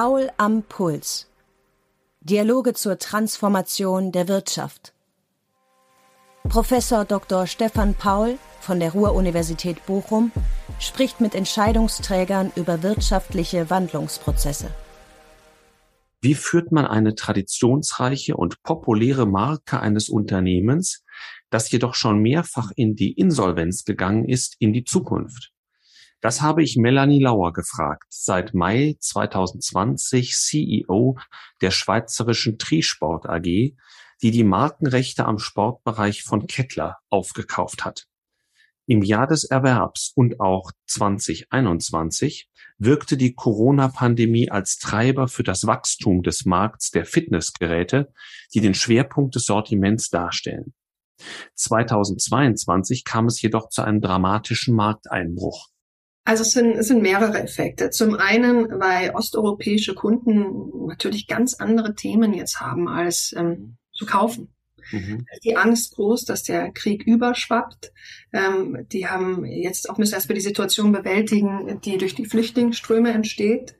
Paul am Puls. Dialoge zur Transformation der Wirtschaft. Professor Dr. Stefan Paul von der Ruhr-Universität Bochum spricht mit Entscheidungsträgern über wirtschaftliche Wandlungsprozesse. Wie führt man eine traditionsreiche und populäre Marke eines Unternehmens, das jedoch schon mehrfach in die Insolvenz gegangen ist, in die Zukunft? Das habe ich Melanie Lauer gefragt, seit Mai 2020 CEO der schweizerischen Trisport AG, die die Markenrechte am Sportbereich von Kettler aufgekauft hat. Im Jahr des Erwerbs und auch 2021 wirkte die Corona-Pandemie als Treiber für das Wachstum des Markts der Fitnessgeräte, die den Schwerpunkt des Sortiments darstellen. 2022 kam es jedoch zu einem dramatischen Markteinbruch. Also es sind, es sind mehrere Effekte. Zum einen, weil osteuropäische Kunden natürlich ganz andere Themen jetzt haben als ähm, zu kaufen. Mhm. Die Angst groß, dass der Krieg überschwappt. Ähm, die haben jetzt auch müssen erstmal die Situation bewältigen, die durch die Flüchtlingsströme entsteht.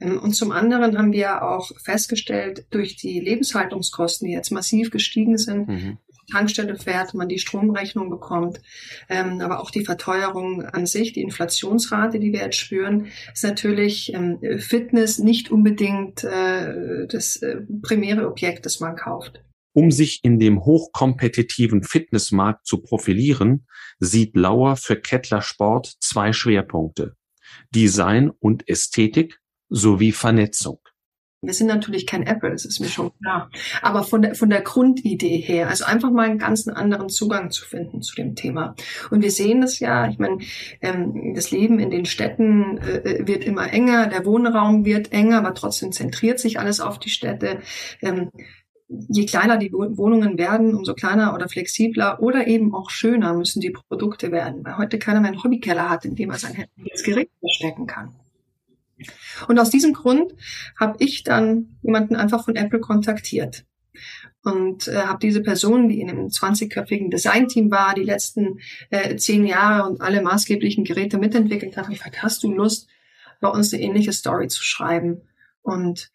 Ähm, und zum anderen haben wir auch festgestellt, durch die Lebenshaltungskosten, die jetzt massiv gestiegen sind, mhm. Tankstelle fährt, man die Stromrechnung bekommt, ähm, aber auch die Verteuerung an sich, die Inflationsrate, die wir jetzt spüren, ist natürlich ähm, Fitness nicht unbedingt äh, das äh, primäre Objekt, das man kauft. Um sich in dem hochkompetitiven Fitnessmarkt zu profilieren, sieht Lauer für Kettler Sport zwei Schwerpunkte. Design und Ästhetik sowie Vernetzung. Wir sind natürlich kein Apple, das ist mir schon klar. Aber von der, von der Grundidee her, also einfach mal einen ganz anderen Zugang zu finden zu dem Thema. Und wir sehen das ja, ich meine, ähm, das Leben in den Städten äh, wird immer enger, der Wohnraum wird enger, aber trotzdem zentriert sich alles auf die Städte. Ähm, je kleiner die Wohnungen werden, umso kleiner oder flexibler oder eben auch schöner müssen die Produkte werden, weil heute keiner mehr einen Hobbykeller hat, in dem er sein Gerät verstecken kann. Und aus diesem Grund habe ich dann jemanden einfach von Apple kontaktiert und äh, habe diese Person, die in einem 20-köpfigen Designteam war, die letzten äh, zehn Jahre und alle maßgeblichen Geräte mitentwickelt hat, gefragt, hast du Lust, bei uns eine ähnliche Story zu schreiben und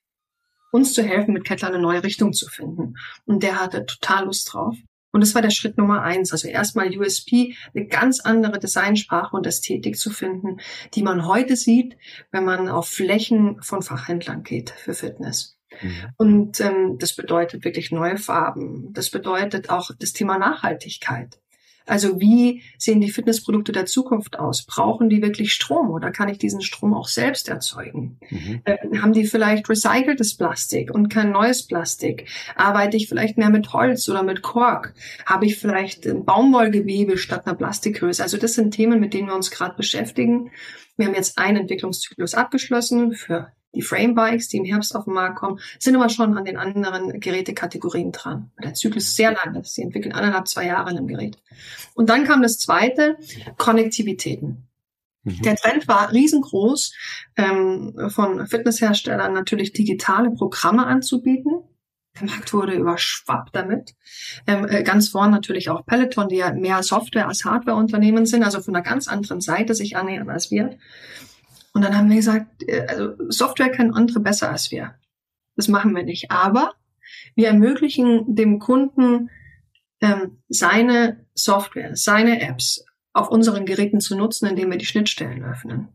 uns zu helfen, mit Kettler eine neue Richtung zu finden. Und der hatte total Lust drauf. Und das war der Schritt Nummer eins. Also erstmal USP, eine ganz andere Designsprache und Ästhetik zu finden, die man heute sieht, wenn man auf Flächen von Fachhändlern geht für Fitness. Mhm. Und ähm, das bedeutet wirklich neue Farben. Das bedeutet auch das Thema Nachhaltigkeit. Also wie sehen die Fitnessprodukte der Zukunft aus? Brauchen die wirklich Strom oder kann ich diesen Strom auch selbst erzeugen? Mhm. Äh, haben die vielleicht recyceltes Plastik und kein neues Plastik? Arbeite ich vielleicht mehr mit Holz oder mit Kork? Habe ich vielleicht ein Baumwollgewebe statt einer Plastikhülse? Also das sind Themen, mit denen wir uns gerade beschäftigen. Wir haben jetzt einen Entwicklungszyklus abgeschlossen für die Frame-Bikes, die im Herbst auf den Markt kommen, sind aber schon an den anderen Gerätekategorien dran. Der Zyklus ist sehr lang. Sie entwickeln anderthalb, zwei Jahre in einem Gerät. Und dann kam das zweite, Konnektivitäten. Mhm. Der Trend war riesengroß, ähm, von Fitnessherstellern natürlich digitale Programme anzubieten. Der Markt wurde überschwappt damit. Ähm, äh, ganz vorn natürlich auch Peloton, die ja mehr Software als Hardwareunternehmen sind, also von einer ganz anderen Seite sich annähern als wir. Und dann haben wir gesagt, äh, also Software können andere besser als wir. Das machen wir nicht. Aber wir ermöglichen dem Kunden ähm, seine Software, seine Apps auf unseren Geräten zu nutzen, indem wir die Schnittstellen öffnen.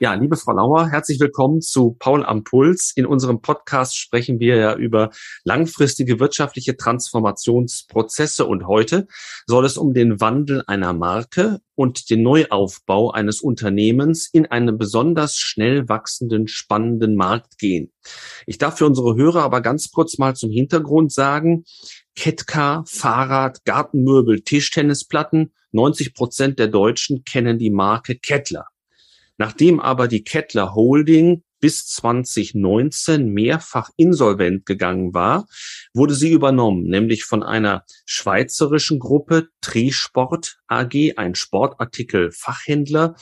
Ja, liebe Frau Lauer, herzlich willkommen zu Paul am Puls. In unserem Podcast sprechen wir ja über langfristige wirtschaftliche Transformationsprozesse und heute soll es um den Wandel einer Marke und den Neuaufbau eines Unternehmens in einem besonders schnell wachsenden, spannenden Markt gehen. Ich darf für unsere Hörer aber ganz kurz mal zum Hintergrund sagen, Ketka, Fahrrad, Gartenmöbel, Tischtennisplatten, 90 Prozent der Deutschen kennen die Marke Kettler. Nachdem aber die Kettler Holding bis 2019 mehrfach insolvent gegangen war, wurde sie übernommen, nämlich von einer schweizerischen Gruppe Trisport AG, ein Sportartikel-Fachhändler.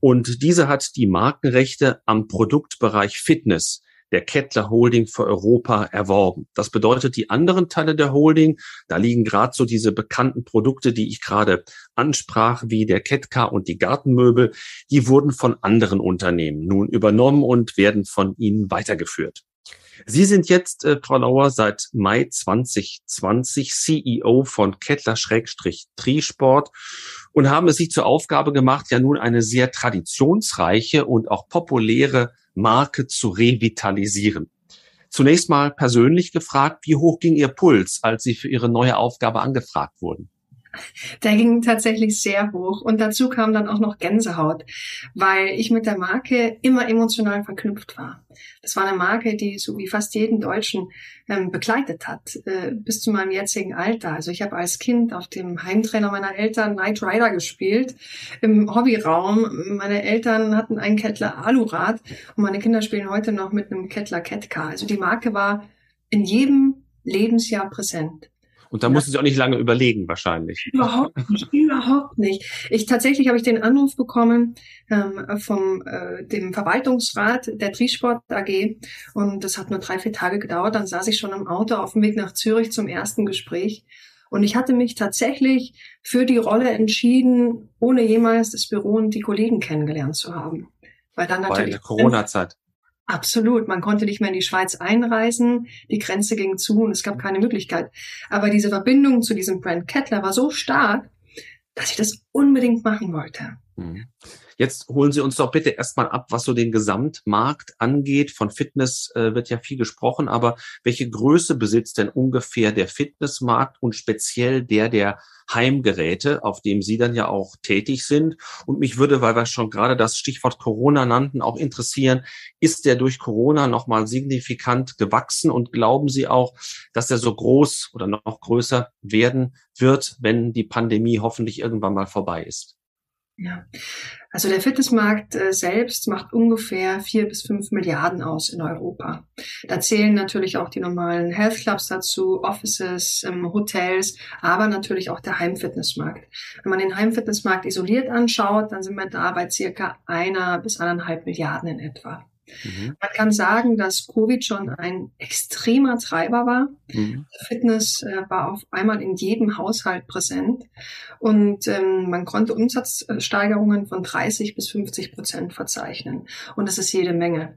Und diese hat die Markenrechte am Produktbereich Fitness der Kettler Holding für Europa erworben. Das bedeutet, die anderen Teile der Holding, da liegen gerade so diese bekannten Produkte, die ich gerade ansprach, wie der Kettcar und die Gartenmöbel, die wurden von anderen Unternehmen nun übernommen und werden von ihnen weitergeführt. Sie sind jetzt, äh, Frau Lauer, seit Mai 2020 CEO von Kettler-Trisport und haben es sich zur Aufgabe gemacht, ja nun eine sehr traditionsreiche und auch populäre Marke zu revitalisieren. Zunächst mal persönlich gefragt, wie hoch ging Ihr Puls, als Sie für Ihre neue Aufgabe angefragt wurden? Der ging tatsächlich sehr hoch und dazu kam dann auch noch Gänsehaut, weil ich mit der Marke immer emotional verknüpft war. Das war eine Marke, die so wie fast jeden Deutschen ähm, begleitet hat, äh, bis zu meinem jetzigen Alter. Also ich habe als Kind auf dem Heimtrainer meiner Eltern Knight Rider gespielt, im Hobbyraum. Meine Eltern hatten einen Kettler Alurad und meine Kinder spielen heute noch mit einem Kettler Catcar. Also die Marke war in jedem Lebensjahr präsent. Und da ja. mussten Sie auch nicht lange überlegen, wahrscheinlich. Überhaupt nicht, überhaupt nicht. Ich tatsächlich habe ich den Anruf bekommen ähm, vom äh, dem Verwaltungsrat der Trisport AG und das hat nur drei vier Tage gedauert. Dann saß ich schon im Auto auf dem Weg nach Zürich zum ersten Gespräch. Und ich hatte mich tatsächlich für die Rolle entschieden, ohne jemals das Büro und die Kollegen kennengelernt zu haben. Weil dann natürlich. Bei der Corona-Zeit. Absolut. Man konnte nicht mehr in die Schweiz einreisen. Die Grenze ging zu und es gab keine Möglichkeit. Aber diese Verbindung zu diesem Brand Kettler war so stark, dass ich das unbedingt machen wollte. Mhm. Jetzt holen Sie uns doch bitte erstmal ab, was so den Gesamtmarkt angeht. Von Fitness äh, wird ja viel gesprochen, aber welche Größe besitzt denn ungefähr der Fitnessmarkt und speziell der der Heimgeräte, auf dem Sie dann ja auch tätig sind? Und mich würde, weil wir schon gerade das Stichwort Corona nannten, auch interessieren, ist der durch Corona nochmal signifikant gewachsen und glauben Sie auch, dass er so groß oder noch größer werden wird, wenn die Pandemie hoffentlich irgendwann mal vorbei ist? Ja, also der Fitnessmarkt äh, selbst macht ungefähr vier bis fünf Milliarden aus in Europa. Da zählen natürlich auch die normalen Health Clubs dazu, Offices, ähm, Hotels, aber natürlich auch der Heimfitnessmarkt. Wenn man den Heimfitnessmarkt isoliert anschaut, dann sind wir da bei circa einer bis anderthalb Milliarden in etwa. Mhm. Man kann sagen, dass Covid schon ein extremer Treiber war. Mhm. Fitness äh, war auf einmal in jedem Haushalt präsent und ähm, man konnte Umsatzsteigerungen von 30 bis 50 Prozent verzeichnen. Und das ist jede Menge.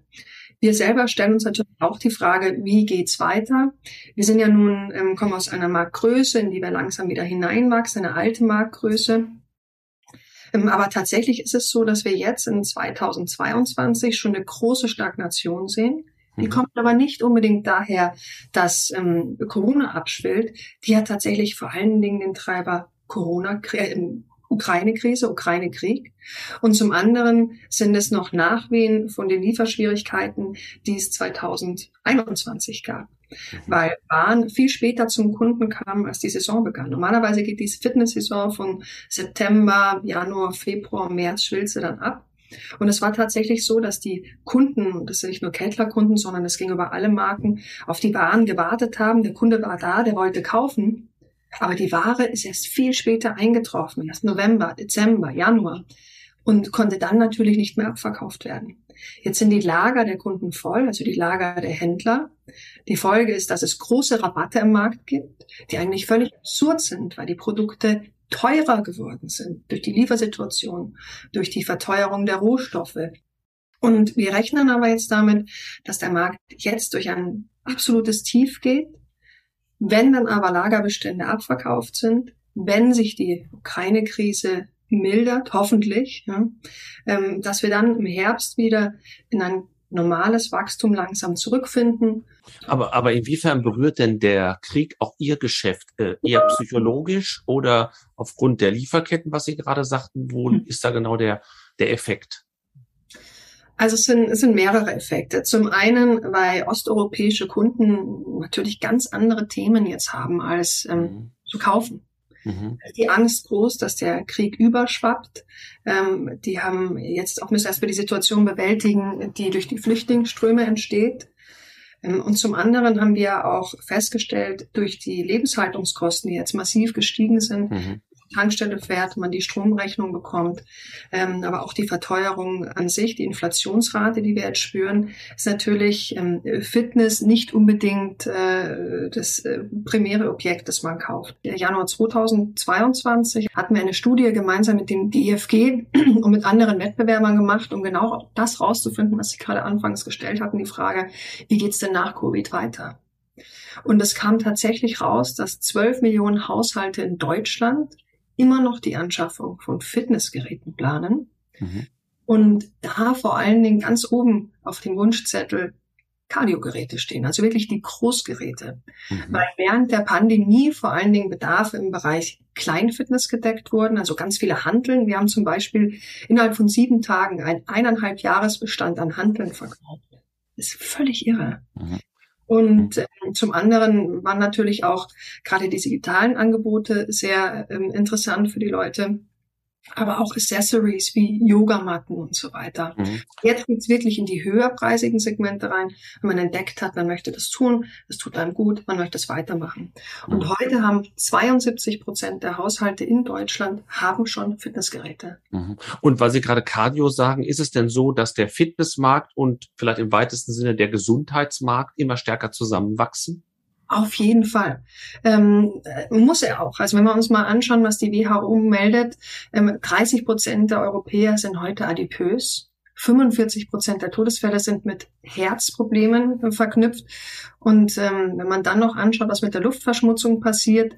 Wir selber stellen uns natürlich auch die Frage, wie geht's weiter? Wir sind ja nun, ähm, kommen aus einer Marktgröße, in die wir langsam wieder hineinwachsen, eine alte Marktgröße. Ähm, aber tatsächlich ist es so, dass wir jetzt in 2022 schon eine große Stagnation sehen. Die mhm. kommt aber nicht unbedingt daher, dass ähm, Corona abschwillt. Die hat tatsächlich vor allen Dingen den Treiber Corona, äh, Ukraine-Krise, Ukraine-Krieg. Und zum anderen sind es noch Nachwehen von den Lieferschwierigkeiten, die es 2021 gab. Mhm. Weil Bahn viel später zum Kunden kam, als die Saison begann. Normalerweise geht die Fitness-Saison von September, Januar, Februar, März schwilze dann ab. Und es war tatsächlich so, dass die Kunden, das sind nicht nur Kettler-Kunden, sondern es ging über alle Marken, auf die Waren gewartet haben. Der Kunde war da, der wollte kaufen. Aber die Ware ist erst viel später eingetroffen, erst November, Dezember, Januar und konnte dann natürlich nicht mehr abverkauft werden. Jetzt sind die Lager der Kunden voll, also die Lager der Händler. Die Folge ist, dass es große Rabatte im Markt gibt, die eigentlich völlig absurd sind, weil die Produkte teurer geworden sind durch die Liefersituation, durch die Verteuerung der Rohstoffe. Und wir rechnen aber jetzt damit, dass der Markt jetzt durch ein absolutes Tief geht wenn dann aber Lagerbestände abverkauft sind, wenn sich die Ukraine-Krise mildert, hoffentlich, ja, ähm, dass wir dann im Herbst wieder in ein normales Wachstum langsam zurückfinden. Aber, aber inwiefern berührt denn der Krieg auch Ihr Geschäft? Äh, eher psychologisch oder aufgrund der Lieferketten, was Sie gerade sagten? Wo hm. ist da genau der, der Effekt? Also es sind, es sind mehrere Effekte. Zum einen, weil osteuropäische Kunden natürlich ganz andere Themen jetzt haben, als ähm, mhm. zu kaufen. Mhm. Die Angst groß, dass der Krieg überschwappt. Ähm, die haben jetzt auch müssen erstmal die Situation bewältigen, die durch die Flüchtlingsströme entsteht. Ähm, und zum anderen haben wir auch festgestellt, durch die Lebenshaltungskosten, die jetzt massiv gestiegen sind, mhm Tankstelle fährt, man die Stromrechnung bekommt, ähm, aber auch die Verteuerung an sich, die Inflationsrate, die wir jetzt spüren, ist natürlich ähm, Fitness nicht unbedingt äh, das äh, primäre Objekt, das man kauft. Im Januar 2022 hatten wir eine Studie gemeinsam mit dem DFG und mit anderen Wettbewerbern gemacht, um genau das rauszufinden, was Sie gerade anfangs gestellt hatten, die Frage, wie geht's denn nach Covid weiter? Und es kam tatsächlich raus, dass 12 Millionen Haushalte in Deutschland immer noch die Anschaffung von Fitnessgeräten planen. Mhm. Und da vor allen Dingen ganz oben auf dem Wunschzettel Kardiogeräte stehen, also wirklich die Großgeräte. Mhm. Weil während der Pandemie vor allen Dingen Bedarfe im Bereich Kleinfitness gedeckt wurden, also ganz viele Handeln. Wir haben zum Beispiel innerhalb von sieben Tagen einen eineinhalb Jahresbestand an Handeln verkauft. Das ist völlig irre. Mhm. Und äh, zum anderen waren natürlich auch gerade die digitalen Angebote sehr ähm, interessant für die Leute aber auch Accessories wie Yogamatten und so weiter. Mhm. Jetzt geht's wirklich in die höherpreisigen Segmente rein. Wenn man entdeckt hat, man möchte das tun, das tut einem gut, man möchte es weitermachen. Und mhm. heute haben 72 Prozent der Haushalte in Deutschland haben schon Fitnessgeräte. Mhm. Und weil Sie gerade Cardio sagen, ist es denn so, dass der Fitnessmarkt und vielleicht im weitesten Sinne der Gesundheitsmarkt immer stärker zusammenwachsen? Auf jeden Fall. Ähm, muss er auch. Also wenn wir uns mal anschauen, was die WHO meldet, ähm, 30 Prozent der Europäer sind heute adipös. 45 Prozent der Todesfälle sind mit Herzproblemen verknüpft. Und ähm, wenn man dann noch anschaut, was mit der Luftverschmutzung passiert,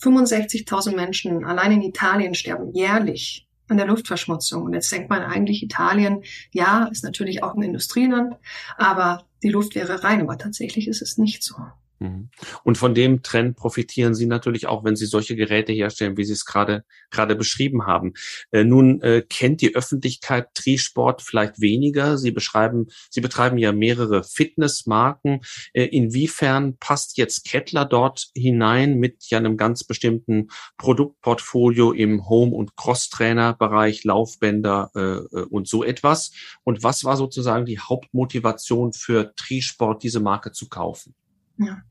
65.000 Menschen allein in Italien sterben jährlich an der Luftverschmutzung. Und jetzt denkt man eigentlich, Italien, ja, ist natürlich auch ein Industrieland, aber die Luft wäre rein. Aber tatsächlich ist es nicht so. Mhm. Und von dem Trend profitieren Sie natürlich auch, wenn Sie solche Geräte herstellen, wie Sie es gerade gerade beschrieben haben. Äh, nun äh, kennt die Öffentlichkeit Trisport vielleicht weniger. Sie beschreiben, Sie betreiben ja mehrere Fitnessmarken. Äh, inwiefern passt jetzt Kettler dort hinein mit ja einem ganz bestimmten Produktportfolio im Home- und Crosstrainer-Bereich, Laufbänder äh, äh, und so etwas? Und was war sozusagen die Hauptmotivation für Trisport, diese Marke zu kaufen? Ja.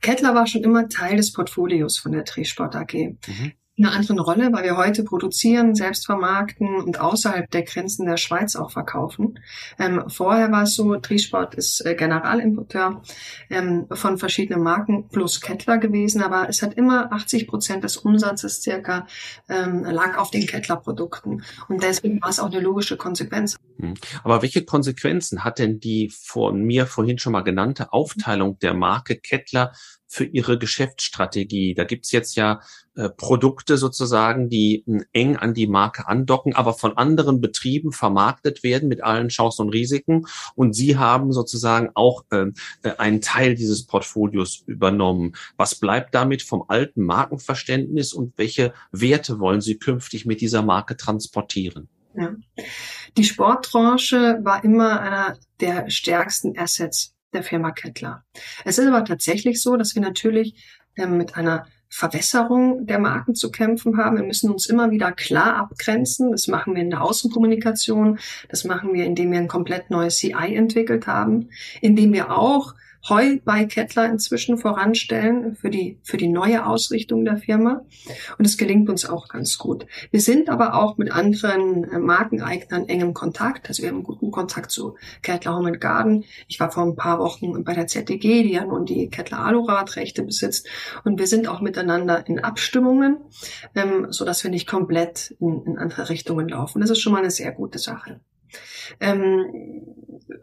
Kettler war schon immer Teil des Portfolios von der Trisport AG. Mhm einer anderen Rolle, weil wir heute produzieren, selbst vermarkten und außerhalb der Grenzen der Schweiz auch verkaufen. Ähm, vorher war es so, Trisport ist äh, Generalimporteur ähm, von verschiedenen Marken plus Kettler gewesen, aber es hat immer 80 Prozent des Umsatzes circa ähm, lag auf den Kettler-Produkten. Und deswegen war es auch eine logische Konsequenz. Hm. Aber welche Konsequenzen hat denn die von mir vorhin schon mal genannte Aufteilung der Marke Kettler für ihre Geschäftsstrategie? Da gibt's jetzt ja äh, Produkte sozusagen, die äh, eng an die Marke andocken, aber von anderen Betrieben vermarktet werden mit allen Chancen und Risiken. Und Sie haben sozusagen auch ähm, äh, einen Teil dieses Portfolios übernommen. Was bleibt damit vom alten Markenverständnis und welche Werte wollen Sie künftig mit dieser Marke transportieren? Ja. Die Sportbranche war immer einer der stärksten Assets der Firma Kettler. Es ist aber tatsächlich so, dass wir natürlich ähm, mit einer Verwässerung der Marken zu kämpfen haben. Wir müssen uns immer wieder klar abgrenzen. Das machen wir in der Außenkommunikation. Das machen wir, indem wir ein komplett neues CI entwickelt haben, indem wir auch Heu bei Kettler inzwischen voranstellen für die, für die neue Ausrichtung der Firma. Und es gelingt uns auch ganz gut. Wir sind aber auch mit anderen äh, Markeneignern eng im Kontakt. Also wir haben guten Kontakt zu Kettler Home Garden. Ich war vor ein paar Wochen bei der ZDG, die ja nun die Kettler Aluradrechte besitzt. Und wir sind auch miteinander in Abstimmungen, ähm, so dass wir nicht komplett in, in andere Richtungen laufen. Das ist schon mal eine sehr gute Sache. Ähm,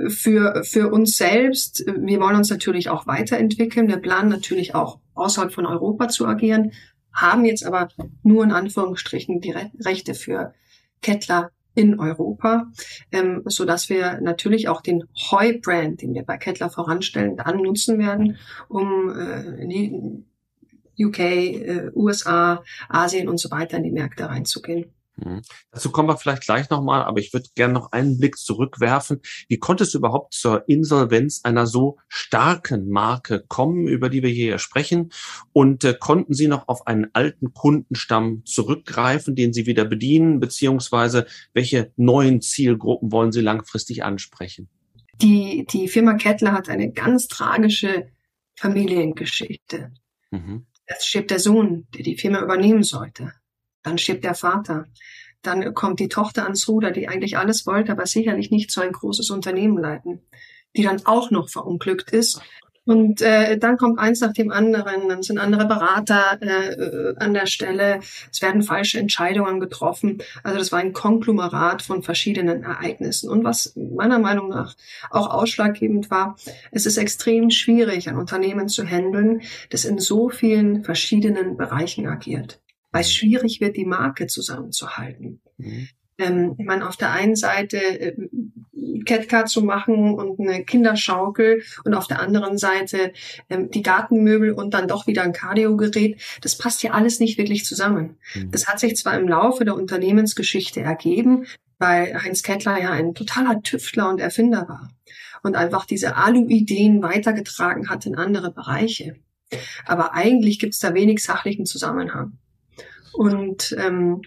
für, für uns selbst, wir wollen uns natürlich auch weiterentwickeln. Wir planen natürlich auch außerhalb von Europa zu agieren, haben jetzt aber nur in Anführungsstrichen die Rechte für Kettler in Europa, ähm, so dass wir natürlich auch den Heu-Brand, den wir bei Kettler voranstellen, dann nutzen werden, um äh, in die UK, äh, USA, Asien und so weiter in die Märkte reinzugehen. Mhm. Dazu kommen wir vielleicht gleich nochmal, aber ich würde gerne noch einen Blick zurückwerfen. Wie konnte es überhaupt zur Insolvenz einer so starken Marke kommen, über die wir hier sprechen? Und äh, konnten Sie noch auf einen alten Kundenstamm zurückgreifen, den Sie wieder bedienen, beziehungsweise welche neuen Zielgruppen wollen Sie langfristig ansprechen? Die, die Firma Kettler hat eine ganz tragische Familiengeschichte. Mhm. Es stirbt der Sohn, der die Firma übernehmen sollte. Dann stirbt der Vater. Dann kommt die Tochter ans Ruder, die eigentlich alles wollte, aber sicherlich nicht so ein großes Unternehmen leiten, die dann auch noch verunglückt ist und äh, dann kommt eins nach dem anderen, dann sind andere Berater äh, an der Stelle, es werden falsche Entscheidungen getroffen. Also das war ein Konglomerat von verschiedenen Ereignissen. Und was meiner Meinung nach auch ausschlaggebend war, es ist extrem schwierig, ein Unternehmen zu handeln, das in so vielen verschiedenen Bereichen agiert. Weil es schwierig wird, die Marke zusammenzuhalten. Mhm. Ähm, ich meine, auf der einen Seite äh, Catcar zu machen und eine Kinderschaukel und auf der anderen Seite ähm, die Gartenmöbel und dann doch wieder ein Kardiogerät. Das passt ja alles nicht wirklich zusammen. Mhm. Das hat sich zwar im Laufe der Unternehmensgeschichte ergeben, weil Heinz Kettler ja ein totaler Tüftler und Erfinder war und einfach diese Alu-Ideen weitergetragen hat in andere Bereiche. Aber eigentlich gibt es da wenig sachlichen Zusammenhang. Und ähm,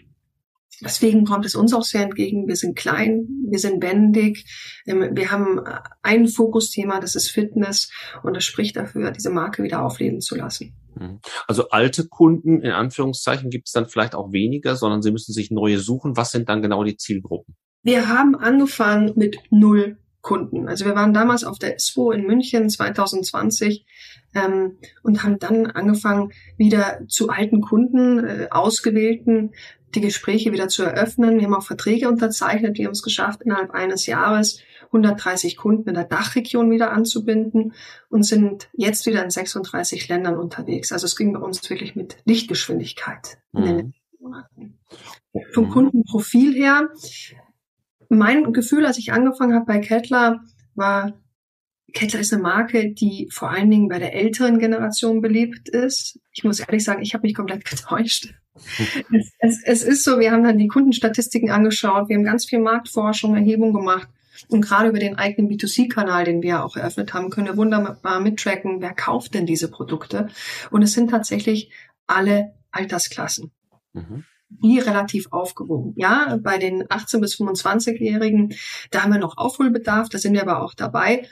Deswegen kommt es uns auch sehr entgegen. Wir sind klein, wir sind wendig, ähm, wir haben ein Fokusthema, das ist Fitness und das spricht dafür, diese Marke wieder aufleben zu lassen. Mhm. Also alte Kunden in Anführungszeichen gibt es dann vielleicht auch weniger, sondern sie müssen sich neue suchen. Was sind dann genau die Zielgruppen? Wir haben angefangen mit null Kunden. Also wir waren damals auf der ISPO in München 2020 ähm, und haben dann angefangen, wieder zu alten Kunden, äh, ausgewählten die Gespräche wieder zu eröffnen. Wir haben auch Verträge unterzeichnet. Wir haben es geschafft, innerhalb eines Jahres 130 Kunden in der Dachregion wieder anzubinden und sind jetzt wieder in 36 Ländern unterwegs. Also es ging bei uns wirklich mit Lichtgeschwindigkeit mhm. in den mhm. Monaten. Vom Kundenprofil her, mein Gefühl, als ich angefangen habe bei Kettler, war, Kettler ist eine Marke, die vor allen Dingen bei der älteren Generation beliebt ist. Ich muss ehrlich sagen, ich habe mich komplett getäuscht es, es, es ist so, wir haben dann die Kundenstatistiken angeschaut, wir haben ganz viel Marktforschung, Erhebung gemacht. Und gerade über den eigenen B2C-Kanal, den wir auch eröffnet haben, können wir wunderbar mittracken, wer kauft denn diese Produkte. Und es sind tatsächlich alle Altersklassen. Mhm die relativ aufgewogen. Ja, bei den 18 bis 25-Jährigen, da haben wir noch Aufholbedarf, da sind wir aber auch dabei.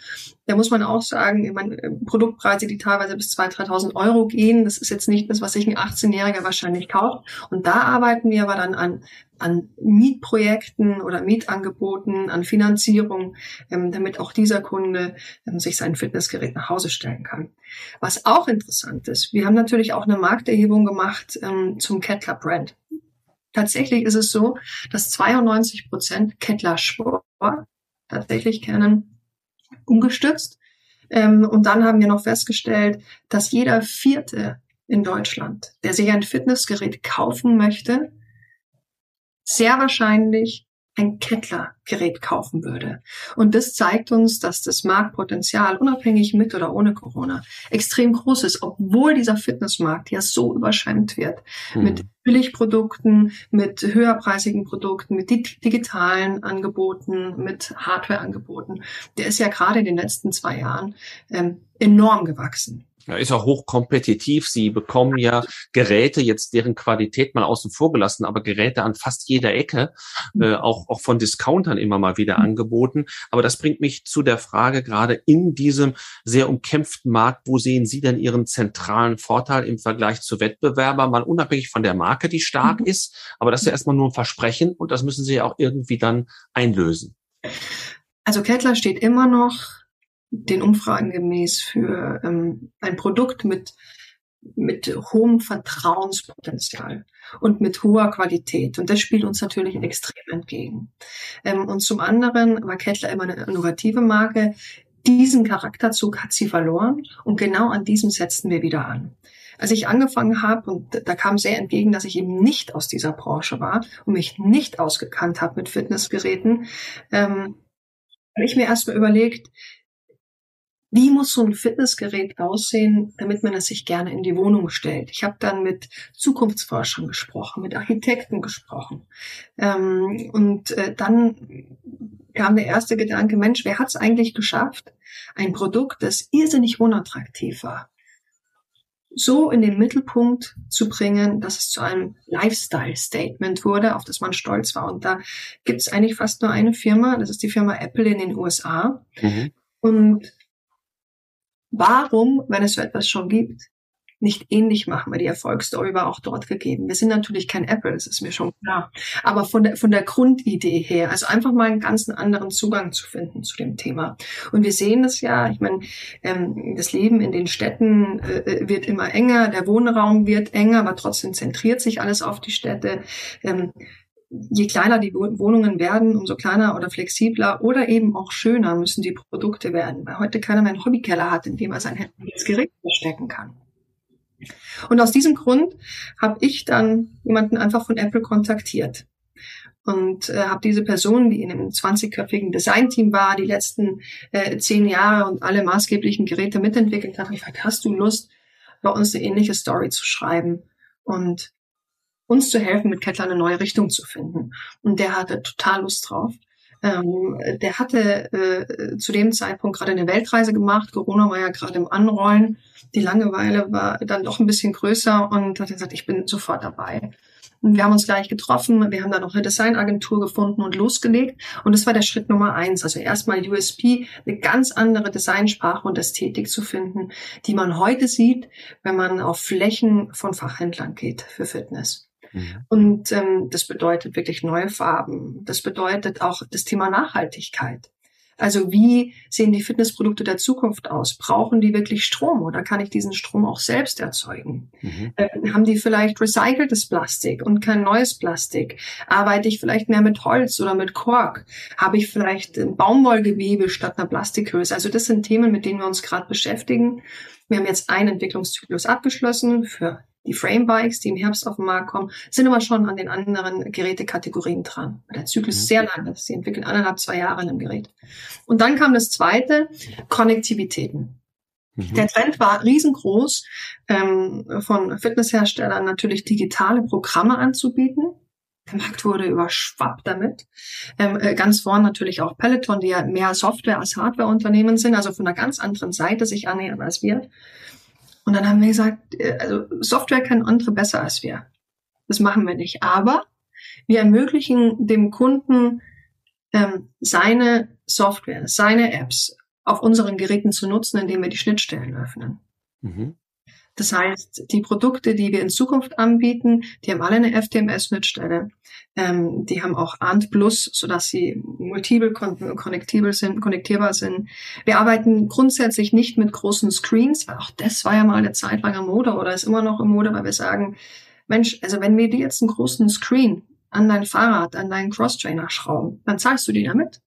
Da muss man auch sagen, ich meine, Produktpreise, die teilweise bis 2.000, 3.000 Euro gehen, das ist jetzt nicht das, was sich ein 18-Jähriger wahrscheinlich kauft. Und da arbeiten wir aber dann an, an Mietprojekten oder Mietangeboten, an Finanzierung, ähm, damit auch dieser Kunde ähm, sich sein Fitnessgerät nach Hause stellen kann. Was auch interessant ist, wir haben natürlich auch eine Markterhebung gemacht ähm, zum Kettler Brand. Tatsächlich ist es so, dass 92 Prozent Kettler Sport tatsächlich kennen, umgestützt. Ähm, und dann haben wir noch festgestellt, dass jeder Vierte in Deutschland, der sich ein Fitnessgerät kaufen möchte, sehr wahrscheinlich ein Kettler-Gerät kaufen würde. Und das zeigt uns, dass das Marktpotenzial, unabhängig mit oder ohne Corona, extrem groß ist, obwohl dieser Fitnessmarkt ja so überschwemmt wird mhm. mit Billigprodukten, mit höherpreisigen Produkten, mit digitalen Angeboten, mit Hardwareangeboten. Der ist ja gerade in den letzten zwei Jahren ähm, enorm gewachsen. Ja, ist auch hochkompetitiv. Sie bekommen ja Geräte, jetzt deren Qualität mal außen vor gelassen, aber Geräte an fast jeder Ecke, äh, mhm. auch, auch von Discountern immer mal wieder mhm. angeboten. Aber das bringt mich zu der Frage, gerade in diesem sehr umkämpften Markt, wo sehen Sie denn Ihren zentralen Vorteil im Vergleich zu Wettbewerbern, mal unabhängig von der Marke, die stark mhm. ist. Aber das ist ja erstmal nur ein Versprechen und das müssen Sie ja auch irgendwie dann einlösen. Also Kettler steht immer noch den Umfragen gemäß für ähm, ein Produkt mit mit hohem Vertrauenspotenzial und mit hoher Qualität. Und das spielt uns natürlich extrem entgegen. Ähm, und zum anderen war Kettler immer eine innovative Marke. Diesen Charakterzug hat sie verloren und genau an diesem setzten wir wieder an. Als ich angefangen habe, und da kam sehr entgegen, dass ich eben nicht aus dieser Branche war und mich nicht ausgekannt habe mit Fitnessgeräten, ähm, habe ich mir erstmal überlegt, wie muss so ein Fitnessgerät aussehen, damit man es sich gerne in die Wohnung stellt. Ich habe dann mit Zukunftsforschern gesprochen, mit Architekten gesprochen. Ähm, und äh, dann kam der erste Gedanke, Mensch, wer hat es eigentlich geschafft, ein Produkt, das irrsinnig unattraktiv war, so in den Mittelpunkt zu bringen, dass es zu einem Lifestyle-Statement wurde, auf das man stolz war. Und da gibt es eigentlich fast nur eine Firma, das ist die Firma Apple in den USA. Mhm. Und Warum, wenn es so etwas schon gibt, nicht ähnlich machen, weil die Erfolgsstory war auch dort gegeben. Wir sind natürlich kein Apple, das ist mir schon klar. Aber von der, von der Grundidee her, also einfach mal einen ganz anderen Zugang zu finden zu dem Thema. Und wir sehen das ja, ich meine, ähm, das Leben in den Städten äh, wird immer enger, der Wohnraum wird enger, aber trotzdem zentriert sich alles auf die Städte. Ähm, je kleiner die Wohnungen werden, umso kleiner oder flexibler oder eben auch schöner müssen die Produkte werden, weil heute keiner mehr einen Hobbykeller hat, in dem er sein Gerät verstecken kann. Und aus diesem Grund habe ich dann jemanden einfach von Apple kontaktiert und äh, habe diese Person, die in einem 20-köpfigen Designteam war, die letzten äh, zehn Jahre und alle maßgeblichen Geräte mitentwickelt hat, gefragt, hast du Lust, bei uns eine ähnliche Story zu schreiben und uns zu helfen, mit Kettler eine neue Richtung zu finden. Und der hatte total Lust drauf. Ähm, der hatte äh, zu dem Zeitpunkt gerade eine Weltreise gemacht. Corona war ja gerade im Anrollen. Die Langeweile war dann doch ein bisschen größer und hat gesagt, ich bin sofort dabei. Und wir haben uns gleich getroffen, wir haben dann noch eine Designagentur gefunden und losgelegt. Und das war der Schritt Nummer eins. Also erstmal USP, eine ganz andere Designsprache und Ästhetik zu finden, die man heute sieht, wenn man auf Flächen von Fachhändlern geht für Fitness. Mhm. Und ähm, das bedeutet wirklich neue Farben. Das bedeutet auch das Thema Nachhaltigkeit. Also wie sehen die Fitnessprodukte der Zukunft aus? Brauchen die wirklich Strom oder kann ich diesen Strom auch selbst erzeugen? Mhm. Äh, haben die vielleicht recyceltes Plastik und kein neues Plastik? Arbeite ich vielleicht mehr mit Holz oder mit Kork? Habe ich vielleicht ein Baumwollgewebe statt einer Plastikhülse? Also das sind Themen, mit denen wir uns gerade beschäftigen. Wir haben jetzt einen Entwicklungszyklus abgeschlossen für die Frame-Bikes, die im Herbst auf den Markt kommen, sind aber schon an den anderen Gerätekategorien dran. Der Zyklus ist mhm. sehr lang. Sie entwickeln anderthalb, zwei Jahre in einem Gerät. Und dann kam das zweite, Konnektivitäten. Mhm. Der Trend war riesengroß, ähm, von Fitnessherstellern natürlich digitale Programme anzubieten. Der Markt wurde überschwappt damit. Ähm, äh, ganz vorn natürlich auch Peloton, die ja mehr Software als Hardwareunternehmen sind, also von einer ganz anderen Seite sich annähern als wir. Und dann haben wir gesagt, äh, also Software können andere besser als wir. Das machen wir nicht. Aber wir ermöglichen dem Kunden ähm, seine Software, seine Apps auf unseren Geräten zu nutzen, indem wir die Schnittstellen öffnen. Mhm. Das heißt, die Produkte, die wir in Zukunft anbieten, die haben alle eine FTMS-Schnittstelle. Ähm, die haben auch ANT Plus, sodass sie multiple konnektibel sind, konnektierbar sind. Wir arbeiten grundsätzlich nicht mit großen Screens, weil auch das war ja mal eine Zeit lang in Mode oder ist immer noch in Mode, weil wir sagen, Mensch, also wenn wir dir jetzt einen großen Screen an dein Fahrrad, an deinen Crosstrainer schrauben, dann zahlst du die damit.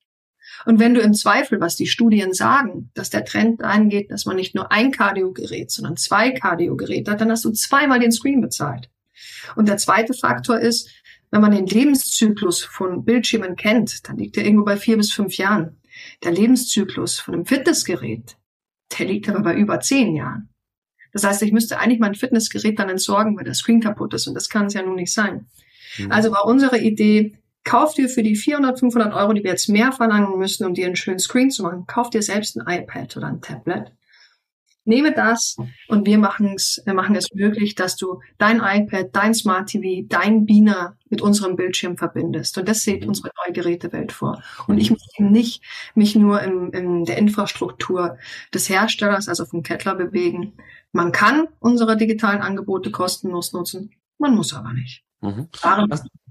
Und wenn du im Zweifel, was die Studien sagen, dass der Trend angeht, dass man nicht nur ein Cardio-Gerät, sondern zwei Cardio-Geräte hat, dann hast du zweimal den Screen bezahlt. Und der zweite Faktor ist, wenn man den Lebenszyklus von Bildschirmen kennt, dann liegt er irgendwo bei vier bis fünf Jahren. Der Lebenszyklus von einem Fitnessgerät, der liegt aber bei über zehn Jahren. Das heißt, ich müsste eigentlich mein Fitnessgerät dann entsorgen, weil der Screen kaputt ist. Und das kann es ja nun nicht sein. Mhm. Also war unsere Idee, kauf dir für die 400, 500 Euro, die wir jetzt mehr verlangen müssen, um dir einen schönen Screen zu machen, kauf dir selbst ein iPad oder ein Tablet. Nehme das und wir machen es, wir machen es möglich, dass du dein iPad, dein Smart TV, dein Beamer mit unserem Bildschirm verbindest. Und das sieht mhm. unsere neue Gerätewelt vor. Und ich muss eben nicht mich nur in, in der Infrastruktur des Herstellers, also vom Kettler, bewegen. Man kann unsere digitalen Angebote kostenlos nutzen, man muss aber nicht. Mhm. Darum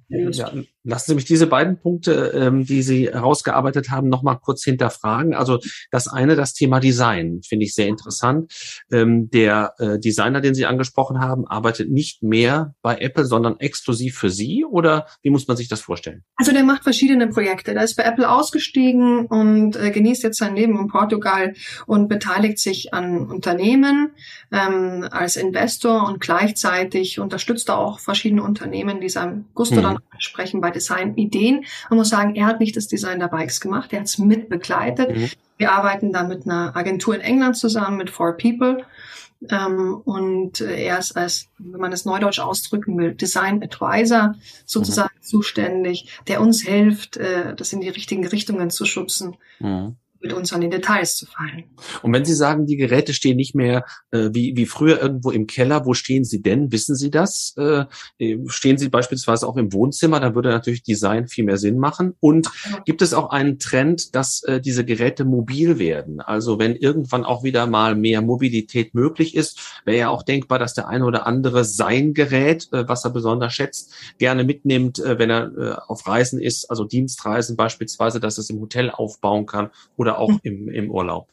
ja, lassen Sie mich diese beiden Punkte, ähm, die Sie herausgearbeitet haben, nochmal kurz hinterfragen. Also das eine, das Thema Design, finde ich sehr interessant. Ähm, der äh, Designer, den Sie angesprochen haben, arbeitet nicht mehr bei Apple, sondern exklusiv für Sie oder wie muss man sich das vorstellen? Also der macht verschiedene Projekte. Der ist bei Apple ausgestiegen und äh, genießt jetzt sein Leben in Portugal und beteiligt sich an Unternehmen ähm, als Investor und gleichzeitig unterstützt er auch verschiedene Unternehmen, die seinem Gusto mhm. dann sprechen bei Design-Ideen. Man muss sagen, er hat nicht das Design der Bikes gemacht, er hat es mit begleitet. Mhm. Wir arbeiten da mit einer Agentur in England zusammen, mit Four People. Ähm, und er ist als, wenn man es neudeutsch ausdrücken will, Design Advisor sozusagen mhm. zuständig, der uns hilft, äh, das in die richtigen Richtungen zu schubsen. Mhm. Mit uns an die Details zu fallen. Und wenn Sie sagen, die Geräte stehen nicht mehr äh, wie, wie früher irgendwo im Keller, wo stehen sie denn? Wissen Sie das? Äh, stehen sie beispielsweise auch im Wohnzimmer? Da würde natürlich Design viel mehr Sinn machen. Und gibt es auch einen Trend, dass äh, diese Geräte mobil werden? Also wenn irgendwann auch wieder mal mehr Mobilität möglich ist, wäre ja auch denkbar, dass der eine oder andere sein Gerät, äh, was er besonders schätzt, gerne mitnimmt, äh, wenn er äh, auf Reisen ist, also Dienstreisen beispielsweise, dass es im Hotel aufbauen kann oder auch hm. im, im Urlaub?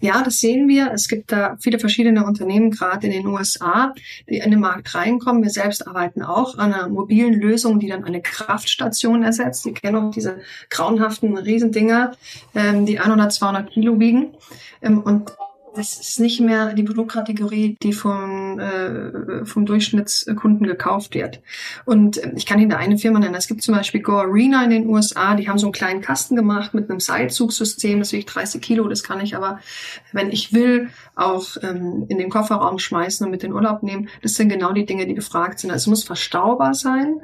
Ja, das sehen wir. Es gibt da viele verschiedene Unternehmen, gerade in den USA, die in den Markt reinkommen. Wir selbst arbeiten auch an einer mobilen Lösung, die dann eine Kraftstation ersetzt. Sie kennen auch diese grauenhaften Riesendinger, ähm, die 100, 200 Kilo wiegen. Ähm, und das ist nicht mehr die Produktkategorie, die vom, äh, vom Durchschnittskunden gekauft wird. Und äh, ich kann Ihnen da eine Firma nennen. Es gibt zum Beispiel Go Arena in den USA, die haben so einen kleinen Kasten gemacht mit einem Seilzugsystem, das wiegt 30 Kilo, das kann ich aber, wenn ich will, auch ähm, in den Kofferraum schmeißen und mit in den Urlaub nehmen. Das sind genau die Dinge, die gefragt sind. Also es muss verstaubar sein,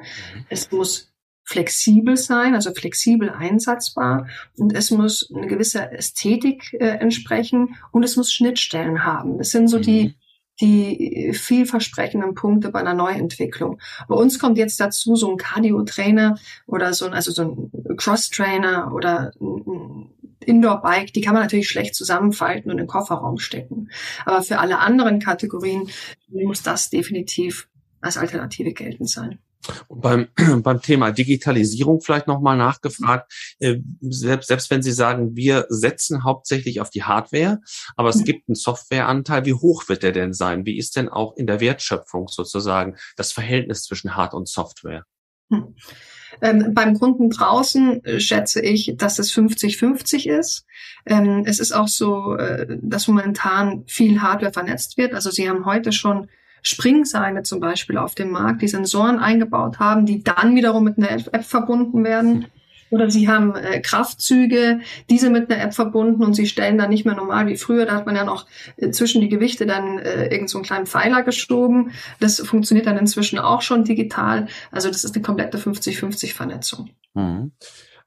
es muss flexibel sein, also flexibel einsatzbar und es muss eine gewisse Ästhetik äh, entsprechen und es muss Schnittstellen haben. Das sind so mhm. die die vielversprechenden Punkte bei einer Neuentwicklung. Bei uns kommt jetzt dazu so ein Cardio-Trainer oder so ein, also so ein Cross-Trainer oder ein Indoor-Bike, die kann man natürlich schlecht zusammenfalten und in den Kofferraum stecken. Aber für alle anderen Kategorien muss das definitiv als Alternative geltend sein. Und beim, beim Thema Digitalisierung vielleicht nochmal nachgefragt, äh, selbst, selbst wenn Sie sagen, wir setzen hauptsächlich auf die Hardware, aber es mhm. gibt einen Softwareanteil, wie hoch wird der denn sein? Wie ist denn auch in der Wertschöpfung sozusagen das Verhältnis zwischen Hard- und Software? Hm. Ähm, beim Kunden draußen äh, schätze ich, dass es 50-50 ist. Ähm, es ist auch so, äh, dass momentan viel Hardware vernetzt wird. Also Sie haben heute schon Springseile zum Beispiel auf dem Markt, die Sensoren eingebaut haben, die dann wiederum mit einer App verbunden werden. Oder sie haben äh, Kraftzüge, diese mit einer App verbunden und sie stellen dann nicht mehr normal wie früher. Da hat man ja noch äh, zwischen die Gewichte dann äh, irgend so einen kleinen Pfeiler geschoben. Das funktioniert dann inzwischen auch schon digital. Also das ist eine komplette 50-50 Vernetzung. Mhm.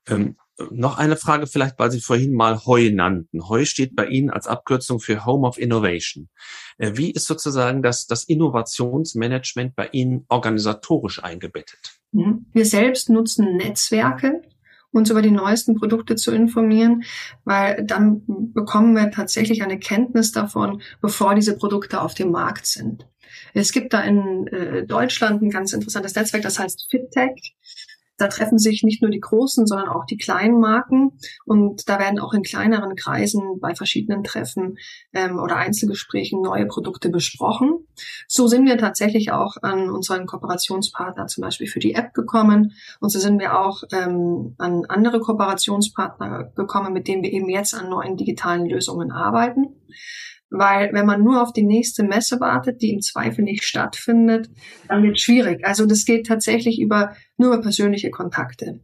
Ähm, noch eine Frage vielleicht, weil Sie vorhin mal Heu nannten. Heu steht bei Ihnen als Abkürzung für Home of Innovation. Äh, wie ist sozusagen das, das Innovationsmanagement bei Ihnen organisatorisch eingebettet? Mhm. Wir selbst nutzen Netzwerke, uns über die neuesten Produkte zu informieren, weil dann bekommen wir tatsächlich eine Kenntnis davon, bevor diese Produkte auf dem Markt sind. Es gibt da in äh, Deutschland ein ganz interessantes Netzwerk, das heißt FitTech. Da treffen sich nicht nur die großen, sondern auch die kleinen Marken. Und da werden auch in kleineren Kreisen bei verschiedenen Treffen ähm, oder Einzelgesprächen neue Produkte besprochen. So sind wir tatsächlich auch an unseren Kooperationspartner zum Beispiel für die App gekommen. Und so sind wir auch ähm, an andere Kooperationspartner gekommen, mit denen wir eben jetzt an neuen digitalen Lösungen arbeiten. Weil wenn man nur auf die nächste Messe wartet, die im Zweifel nicht stattfindet, dann wird es schwierig. Also das geht tatsächlich über nur über persönliche Kontakte.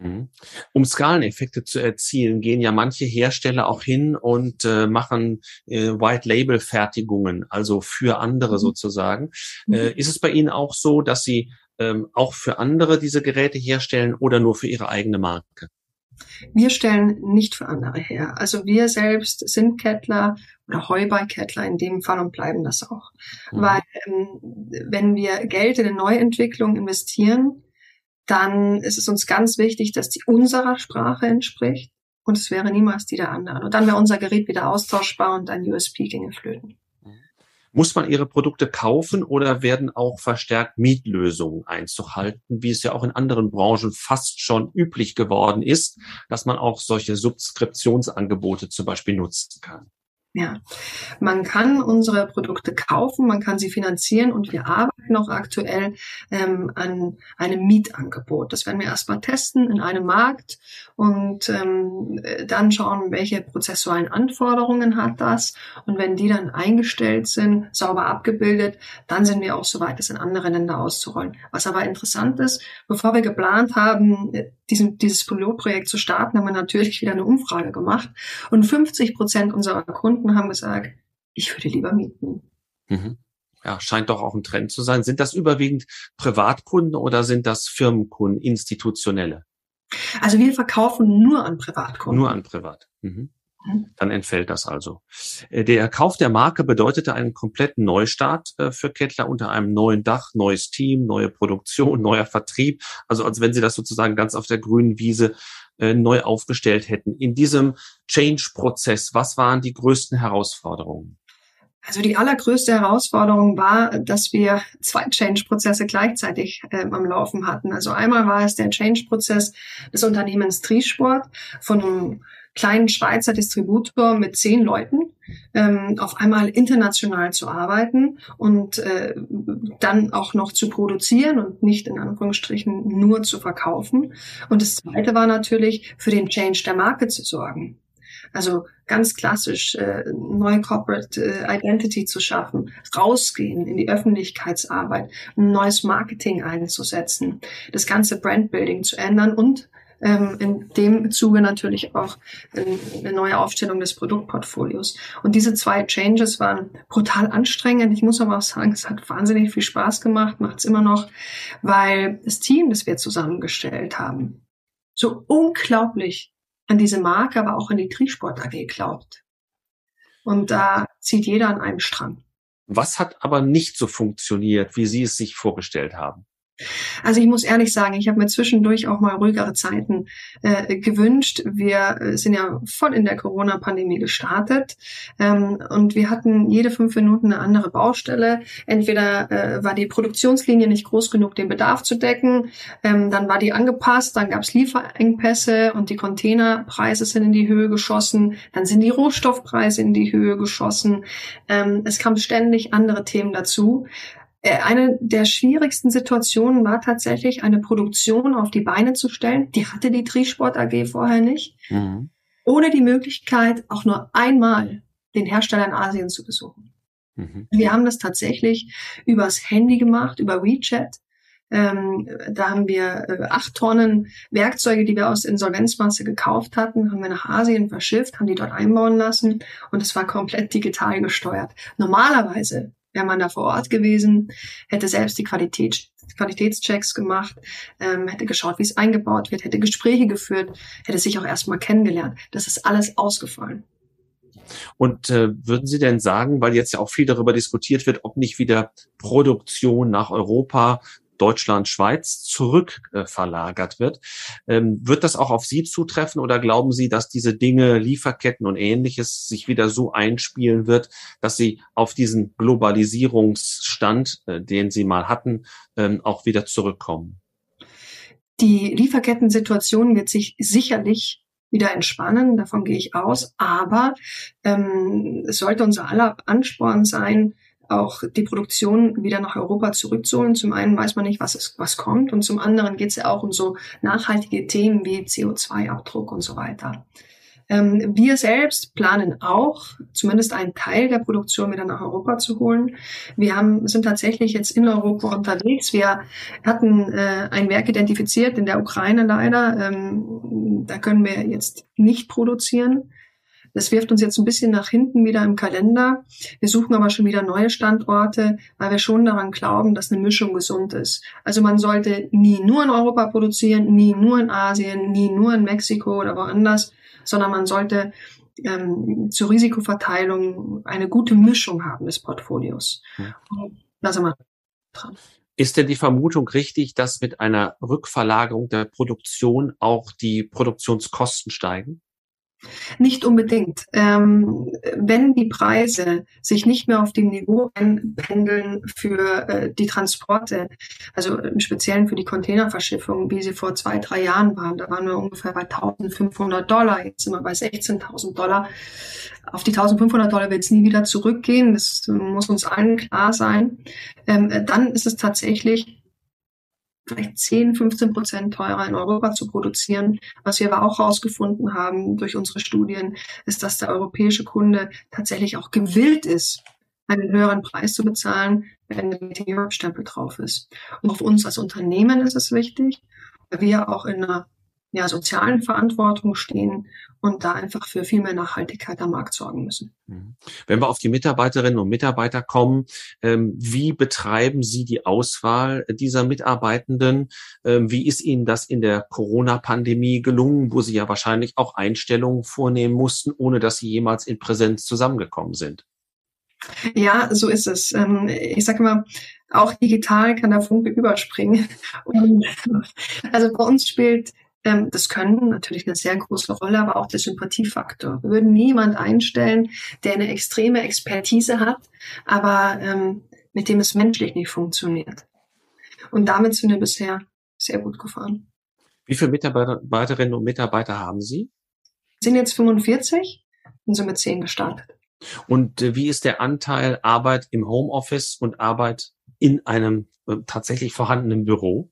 Mhm. Um Skaleneffekte zu erzielen, gehen ja manche Hersteller auch hin und äh, machen äh, White-Label-Fertigungen, also für andere mhm. sozusagen. Mhm. Äh, ist es bei Ihnen auch so, dass Sie ähm, auch für andere diese Geräte herstellen oder nur für Ihre eigene Marke? Wir stellen nicht für andere her. Also wir selbst sind Kettler oder Heubalkettler in dem Fall und bleiben das auch. Mhm. Weil ähm, wenn wir Geld in eine Neuentwicklung investieren, dann ist es uns ganz wichtig, dass die unserer Sprache entspricht und es wäre niemals die der anderen. Und dann wäre unser Gerät wieder austauschbar und ein USP ginge flöten. Muss man Ihre Produkte kaufen oder werden auch verstärkt Mietlösungen Einzug halten, wie es ja auch in anderen Branchen fast schon üblich geworden ist, dass man auch solche Subskriptionsangebote zum Beispiel nutzen kann? Ja, man kann unsere Produkte kaufen, man kann sie finanzieren und wir arbeiten auch aktuell ähm, an einem Mietangebot. Das werden wir erstmal testen in einem Markt und ähm, dann schauen, welche prozessualen Anforderungen hat das. Und wenn die dann eingestellt sind, sauber abgebildet, dann sind wir auch soweit, das in andere Länder auszurollen. Was aber interessant ist, bevor wir geplant haben, diesen, dieses Pilotprojekt zu starten, haben wir natürlich wieder eine Umfrage gemacht und 50 Prozent unserer Kunden haben gesagt, ich würde lieber mieten. Mhm. Ja, scheint doch auch ein Trend zu sein. Sind das überwiegend Privatkunden oder sind das Firmenkunden, institutionelle? Also wir verkaufen nur an Privatkunden. Nur an Privat. Mhm. Mhm. Dann entfällt das also. Äh, der Kauf der Marke bedeutete einen kompletten Neustart äh, für Kettler unter einem neuen Dach, neues Team, neue Produktion, neuer Vertrieb. Also als wenn Sie das sozusagen ganz auf der grünen Wiese äh, neu aufgestellt hätten. In diesem Change-Prozess, was waren die größten Herausforderungen? Also die allergrößte Herausforderung war, dass wir zwei Change-Prozesse gleichzeitig äh, am Laufen hatten. Also einmal war es der Change-Prozess des Unternehmens Triesport von einem kleinen Schweizer Distributor mit zehn Leuten ähm, auf einmal international zu arbeiten und äh, dann auch noch zu produzieren und nicht in Anführungsstrichen nur zu verkaufen. Und das Zweite war natürlich für den Change der Marke zu sorgen. Also ganz klassisch äh, neue Corporate äh, Identity zu schaffen, rausgehen in die Öffentlichkeitsarbeit, ein neues Marketing einzusetzen, das ganze Brandbuilding zu ändern und ähm, in dem Zuge natürlich auch eine neue Aufstellung des Produktportfolios. Und diese zwei Changes waren brutal anstrengend. Ich muss aber auch sagen, es hat wahnsinnig viel Spaß gemacht, macht es immer noch, weil das Team, das wir zusammengestellt haben, so unglaublich an diese Marke, aber auch an die Trisport AG glaubt. Und da zieht jeder an einem Strang. Was hat aber nicht so funktioniert, wie Sie es sich vorgestellt haben? Also ich muss ehrlich sagen, ich habe mir zwischendurch auch mal ruhigere Zeiten äh, gewünscht. Wir äh, sind ja voll in der Corona-Pandemie gestartet ähm, und wir hatten jede fünf Minuten eine andere Baustelle. Entweder äh, war die Produktionslinie nicht groß genug, den Bedarf zu decken, ähm, dann war die angepasst, dann gab es Lieferengpässe und die Containerpreise sind in die Höhe geschossen, dann sind die Rohstoffpreise in die Höhe geschossen. Ähm, es kamen ständig andere Themen dazu. Äh, eine der schwierigsten Situationen war tatsächlich, eine Produktion auf die Beine zu stellen. Die hatte die Trisport AG vorher nicht. Mhm. Ohne die Möglichkeit, auch nur einmal den Hersteller in Asien zu besuchen. Mhm. Wir haben das tatsächlich übers Handy gemacht, über WeChat. Ähm, da haben wir äh, acht Tonnen Werkzeuge, die wir aus Insolvenzmasse gekauft hatten, haben wir nach Asien verschifft, haben die dort einbauen lassen und es war komplett digital gesteuert. Normalerweise wäre man da vor Ort gewesen, hätte selbst die Qualität, Qualitätschecks gemacht, ähm, hätte geschaut, wie es eingebaut wird, hätte Gespräche geführt, hätte sich auch erstmal kennengelernt. Das ist alles ausgefallen. Und äh, würden Sie denn sagen, weil jetzt ja auch viel darüber diskutiert wird, ob nicht wieder Produktion nach Europa Deutschland, Schweiz zurück äh, verlagert wird. Ähm, wird das auch auf Sie zutreffen oder glauben Sie, dass diese Dinge, Lieferketten und ähnliches sich wieder so einspielen wird, dass Sie auf diesen Globalisierungsstand, äh, den Sie mal hatten, ähm, auch wieder zurückkommen? Die Lieferkettensituation wird sich sicherlich wieder entspannen, davon gehe ich aus. Aber ähm, es sollte unser aller Ansporn sein, auch die Produktion wieder nach Europa zurückzuholen. Zum einen weiß man nicht, was, es, was kommt und zum anderen geht es ja auch um so nachhaltige Themen wie CO2-Abdruck und so weiter. Ähm, wir selbst planen auch, zumindest einen Teil der Produktion wieder nach Europa zu holen. Wir haben, sind tatsächlich jetzt in Europa unterwegs. Wir hatten äh, ein Werk identifiziert in der Ukraine leider. Ähm, da können wir jetzt nicht produzieren. Das wirft uns jetzt ein bisschen nach hinten wieder im Kalender. Wir suchen aber schon wieder neue Standorte, weil wir schon daran glauben, dass eine Mischung gesund ist. Also man sollte nie nur in Europa produzieren, nie nur in Asien, nie nur in Mexiko oder woanders, sondern man sollte ähm, zur Risikoverteilung eine gute Mischung haben des Portfolios. Ja. Da sind wir dran. Ist denn die Vermutung richtig, dass mit einer Rückverlagerung der Produktion auch die Produktionskosten steigen? Nicht unbedingt. Ähm, wenn die Preise sich nicht mehr auf dem Niveau einpendeln für äh, die Transporte, also im Speziellen für die Containerverschiffung, wie sie vor zwei, drei Jahren waren, da waren wir ungefähr bei 1500 Dollar, jetzt sind wir bei 16.000 Dollar. Auf die 1500 Dollar wird es nie wieder zurückgehen, das muss uns allen klar sein. Ähm, dann ist es tatsächlich vielleicht 10, 15 Prozent teurer in Europa zu produzieren. Was wir aber auch herausgefunden haben durch unsere Studien, ist, dass der europäische Kunde tatsächlich auch gewillt ist, einen höheren Preis zu bezahlen, wenn der Meeting Europe Stempel drauf ist. Und auf uns als Unternehmen ist es wichtig, weil wir auch in einer ja, sozialen Verantwortung stehen und da einfach für viel mehr Nachhaltigkeit am Markt sorgen müssen. Mhm. Wenn wir auf die Mitarbeiterinnen und Mitarbeiter kommen, ähm, wie betreiben Sie die Auswahl dieser Mitarbeitenden? Ähm, wie ist Ihnen das in der Corona-Pandemie gelungen, wo Sie ja wahrscheinlich auch Einstellungen vornehmen mussten, ohne dass Sie jemals in Präsenz zusammengekommen sind? Ja, so ist es. Ähm, ich sage immer, auch digital kann der Funke überspringen. Und also bei uns spielt ähm, das Können natürlich eine sehr große Rolle, aber auch der Sympathiefaktor. Wir würden niemand einstellen, der eine extreme Expertise hat, aber ähm, mit dem es menschlich nicht funktioniert. Und damit sind wir bisher sehr gut gefahren. Wie viele Mitarbeiterinnen und Mitarbeiter haben Sie? Wir sind jetzt 45 und sind mit 10 gestartet. Und äh, wie ist der Anteil Arbeit im Homeoffice und Arbeit in einem äh, tatsächlich vorhandenen Büro?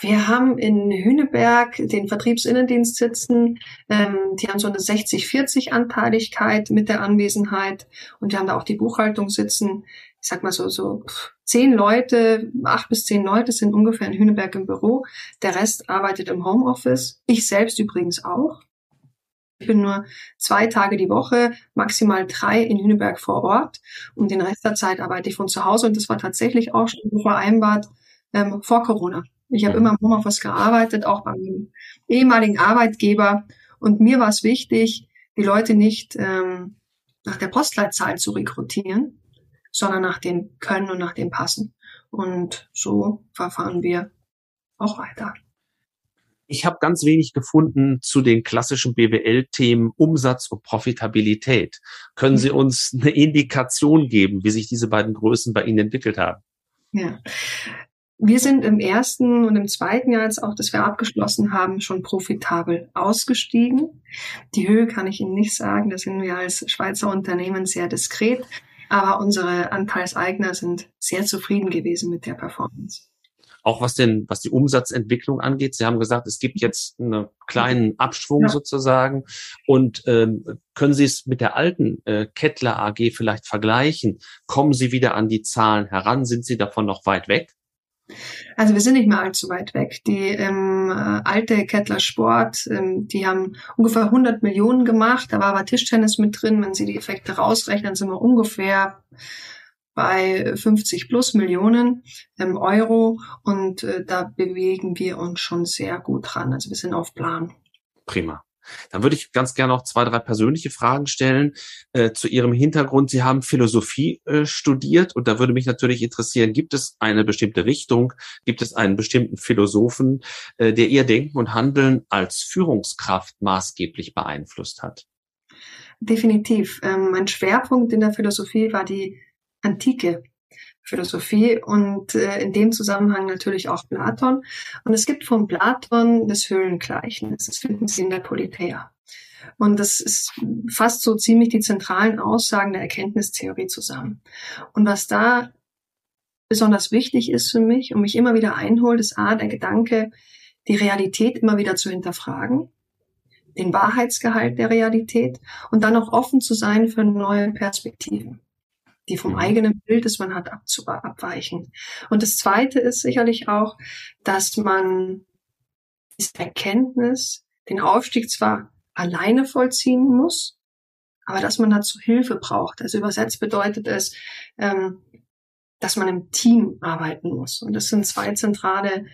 Wir haben in Hüneberg den Vertriebsinnendienst sitzen. Ähm, die haben so eine 60-40-Anteiligkeit mit der Anwesenheit und wir haben da auch die Buchhaltung sitzen. Ich sag mal so, so zehn Leute, acht bis zehn Leute sind ungefähr in Hüneberg im Büro. Der Rest arbeitet im Homeoffice. Ich selbst übrigens auch. Ich bin nur zwei Tage die Woche, maximal drei in Hüneberg vor Ort und den Rest der Zeit arbeite ich von zu Hause und das war tatsächlich auch schon vereinbart ähm, vor Corona. Ich habe immer im Homeoffice gearbeitet, auch beim ehemaligen Arbeitgeber und mir war es wichtig, die Leute nicht ähm, nach der Postleitzahl zu rekrutieren, sondern nach dem Können und nach dem Passen. Und so verfahren wir auch weiter. Ich habe ganz wenig gefunden zu den klassischen BWL-Themen Umsatz und Profitabilität. Können Sie uns eine Indikation geben, wie sich diese beiden Größen bei Ihnen entwickelt haben? Ja. Wir sind im ersten und im zweiten Jahr jetzt auch, das wir abgeschlossen haben, schon profitabel ausgestiegen. Die Höhe kann ich Ihnen nicht sagen, da sind wir als Schweizer Unternehmen sehr diskret, aber unsere Anteilseigner sind sehr zufrieden gewesen mit der Performance auch was denn, was die Umsatzentwicklung angeht. Sie haben gesagt, es gibt jetzt einen kleinen Abschwung ja. sozusagen. Und ähm, können Sie es mit der alten äh, Kettler AG vielleicht vergleichen? Kommen Sie wieder an die Zahlen heran? Sind Sie davon noch weit weg? Also wir sind nicht mehr allzu weit weg. Die ähm, alte Kettler Sport, ähm, die haben ungefähr 100 Millionen gemacht. Da war aber Tischtennis mit drin. Wenn Sie die Effekte rausrechnen, sind wir ungefähr bei 50 plus Millionen ähm, Euro und äh, da bewegen wir uns schon sehr gut dran. Also wir sind auf Plan. Prima. Dann würde ich ganz gerne noch zwei, drei persönliche Fragen stellen äh, zu Ihrem Hintergrund. Sie haben Philosophie äh, studiert und da würde mich natürlich interessieren, gibt es eine bestimmte Richtung, gibt es einen bestimmten Philosophen, äh, der Ihr Denken und Handeln als Führungskraft maßgeblich beeinflusst hat? Definitiv. Ähm, mein Schwerpunkt in der Philosophie war die antike Philosophie und äh, in dem Zusammenhang natürlich auch Platon. Und es gibt von Platon das Höhlengleichnis. Das finden Sie in der Politeia. Und das ist fast so ziemlich die zentralen Aussagen der Erkenntnistheorie zusammen. Und was da besonders wichtig ist für mich und mich immer wieder einholt, ist A, der Gedanke, die Realität immer wieder zu hinterfragen, den Wahrheitsgehalt der Realität und dann auch offen zu sein für neue Perspektiven die vom mhm. eigenen Bild, das man hat, abweichen. Und das Zweite ist sicherlich auch, dass man diese Erkenntnis, den Aufstieg zwar alleine vollziehen muss, aber dass man dazu Hilfe braucht. Also übersetzt bedeutet es, ähm, dass man im Team arbeiten muss. Und das sind zwei zentrale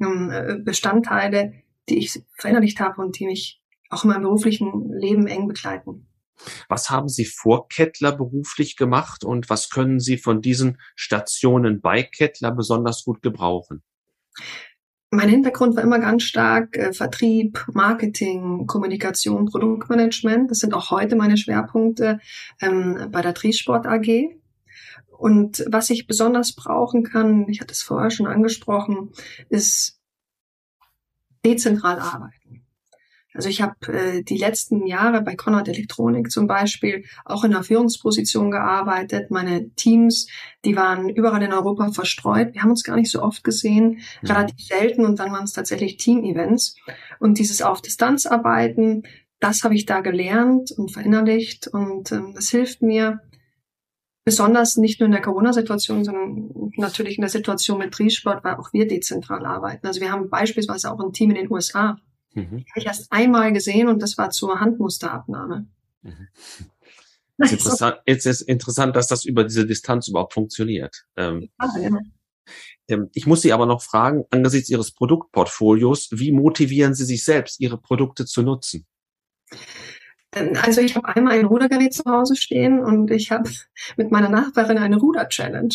ähm, Bestandteile, die ich verinnerlicht habe und die mich auch in meinem beruflichen Leben eng begleiten. Was haben Sie vor Kettler beruflich gemacht und was können Sie von diesen Stationen bei Kettler besonders gut gebrauchen? Mein Hintergrund war immer ganz stark äh, Vertrieb, Marketing, Kommunikation, Produktmanagement. Das sind auch heute meine Schwerpunkte ähm, bei der Triesport AG. Und was ich besonders brauchen kann, ich hatte es vorher schon angesprochen, ist dezentral arbeiten. Also ich habe äh, die letzten Jahre bei Conrad Elektronik zum Beispiel auch in einer Führungsposition gearbeitet. Meine Teams, die waren überall in Europa verstreut. Wir haben uns gar nicht so oft gesehen, mhm. relativ selten und dann waren es tatsächlich Team-Events. Und dieses auf Distanz arbeiten, das habe ich da gelernt und verinnerlicht und ähm, das hilft mir, besonders nicht nur in der Corona-Situation, sondern natürlich in der Situation mit Triesport, weil auch wir dezentral arbeiten. Also wir haben beispielsweise auch ein Team in den USA. Mhm. Habe ich erst einmal gesehen und das war zur Handmusterabnahme. Mhm. Es ist, interessant, es ist interessant, dass das über diese Distanz überhaupt funktioniert. Ähm, ja, ja. Ähm, ich muss Sie aber noch fragen, angesichts Ihres Produktportfolios, wie motivieren Sie sich selbst, Ihre Produkte zu nutzen? Ähm, also ich habe einmal ein Rudergerät zu Hause stehen und ich habe mit meiner Nachbarin eine Ruder-Challenge.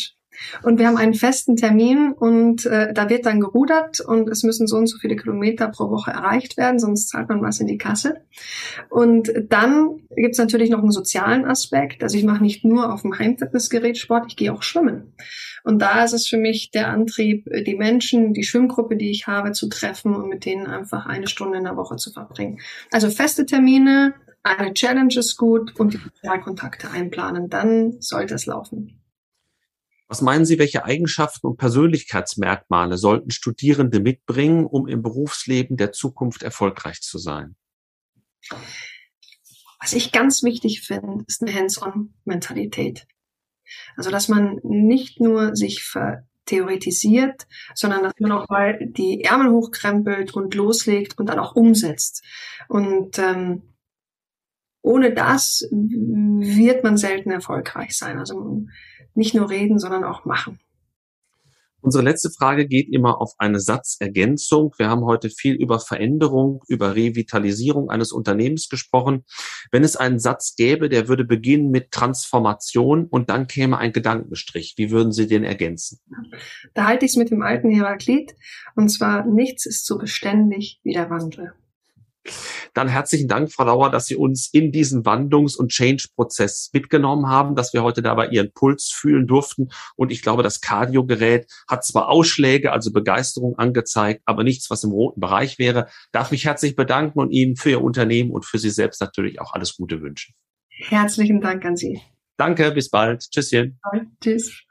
Und wir haben einen festen Termin und äh, da wird dann gerudert und es müssen so und so viele Kilometer pro Woche erreicht werden, sonst zahlt man was in die Kasse. Und dann gibt es natürlich noch einen sozialen Aspekt. Also ich mache nicht nur auf dem Heimfitnessgerät Sport, ich gehe auch schwimmen. Und da ist es für mich der Antrieb, die Menschen, die Schwimmgruppe, die ich habe, zu treffen und mit denen einfach eine Stunde in der Woche zu verbringen. Also feste Termine, eine Challenge ist gut und die Sozialkontakte einplanen, dann sollte es laufen. Was meinen Sie, welche Eigenschaften und Persönlichkeitsmerkmale sollten Studierende mitbringen, um im Berufsleben der Zukunft erfolgreich zu sein? Was ich ganz wichtig finde, ist eine Hands-on-Mentalität. Also, dass man nicht nur sich vertheoretisiert, sondern dass man auch mal die Ärmel hochkrempelt und loslegt und dann auch umsetzt. Und ähm, ohne das wird man selten erfolgreich sein. Also nicht nur reden, sondern auch machen. Unsere letzte Frage geht immer auf eine Satzergänzung. Wir haben heute viel über Veränderung, über Revitalisierung eines Unternehmens gesprochen. Wenn es einen Satz gäbe, der würde beginnen mit Transformation und dann käme ein Gedankenstrich, wie würden Sie den ergänzen? Da halte ich es mit dem alten Heraklit und zwar nichts ist so beständig wie der Wandel. Dann herzlichen Dank, Frau Lauer, dass Sie uns in diesen Wandlungs- und Change-Prozess mitgenommen haben, dass wir heute dabei Ihren Puls fühlen durften. Und ich glaube, das Cardio-Gerät hat zwar Ausschläge, also Begeisterung angezeigt, aber nichts, was im roten Bereich wäre. Darf mich herzlich bedanken und Ihnen für Ihr Unternehmen und für Sie selbst natürlich auch alles Gute wünschen. Herzlichen Dank an Sie. Danke, bis bald. Tschüsschen. Tschüss.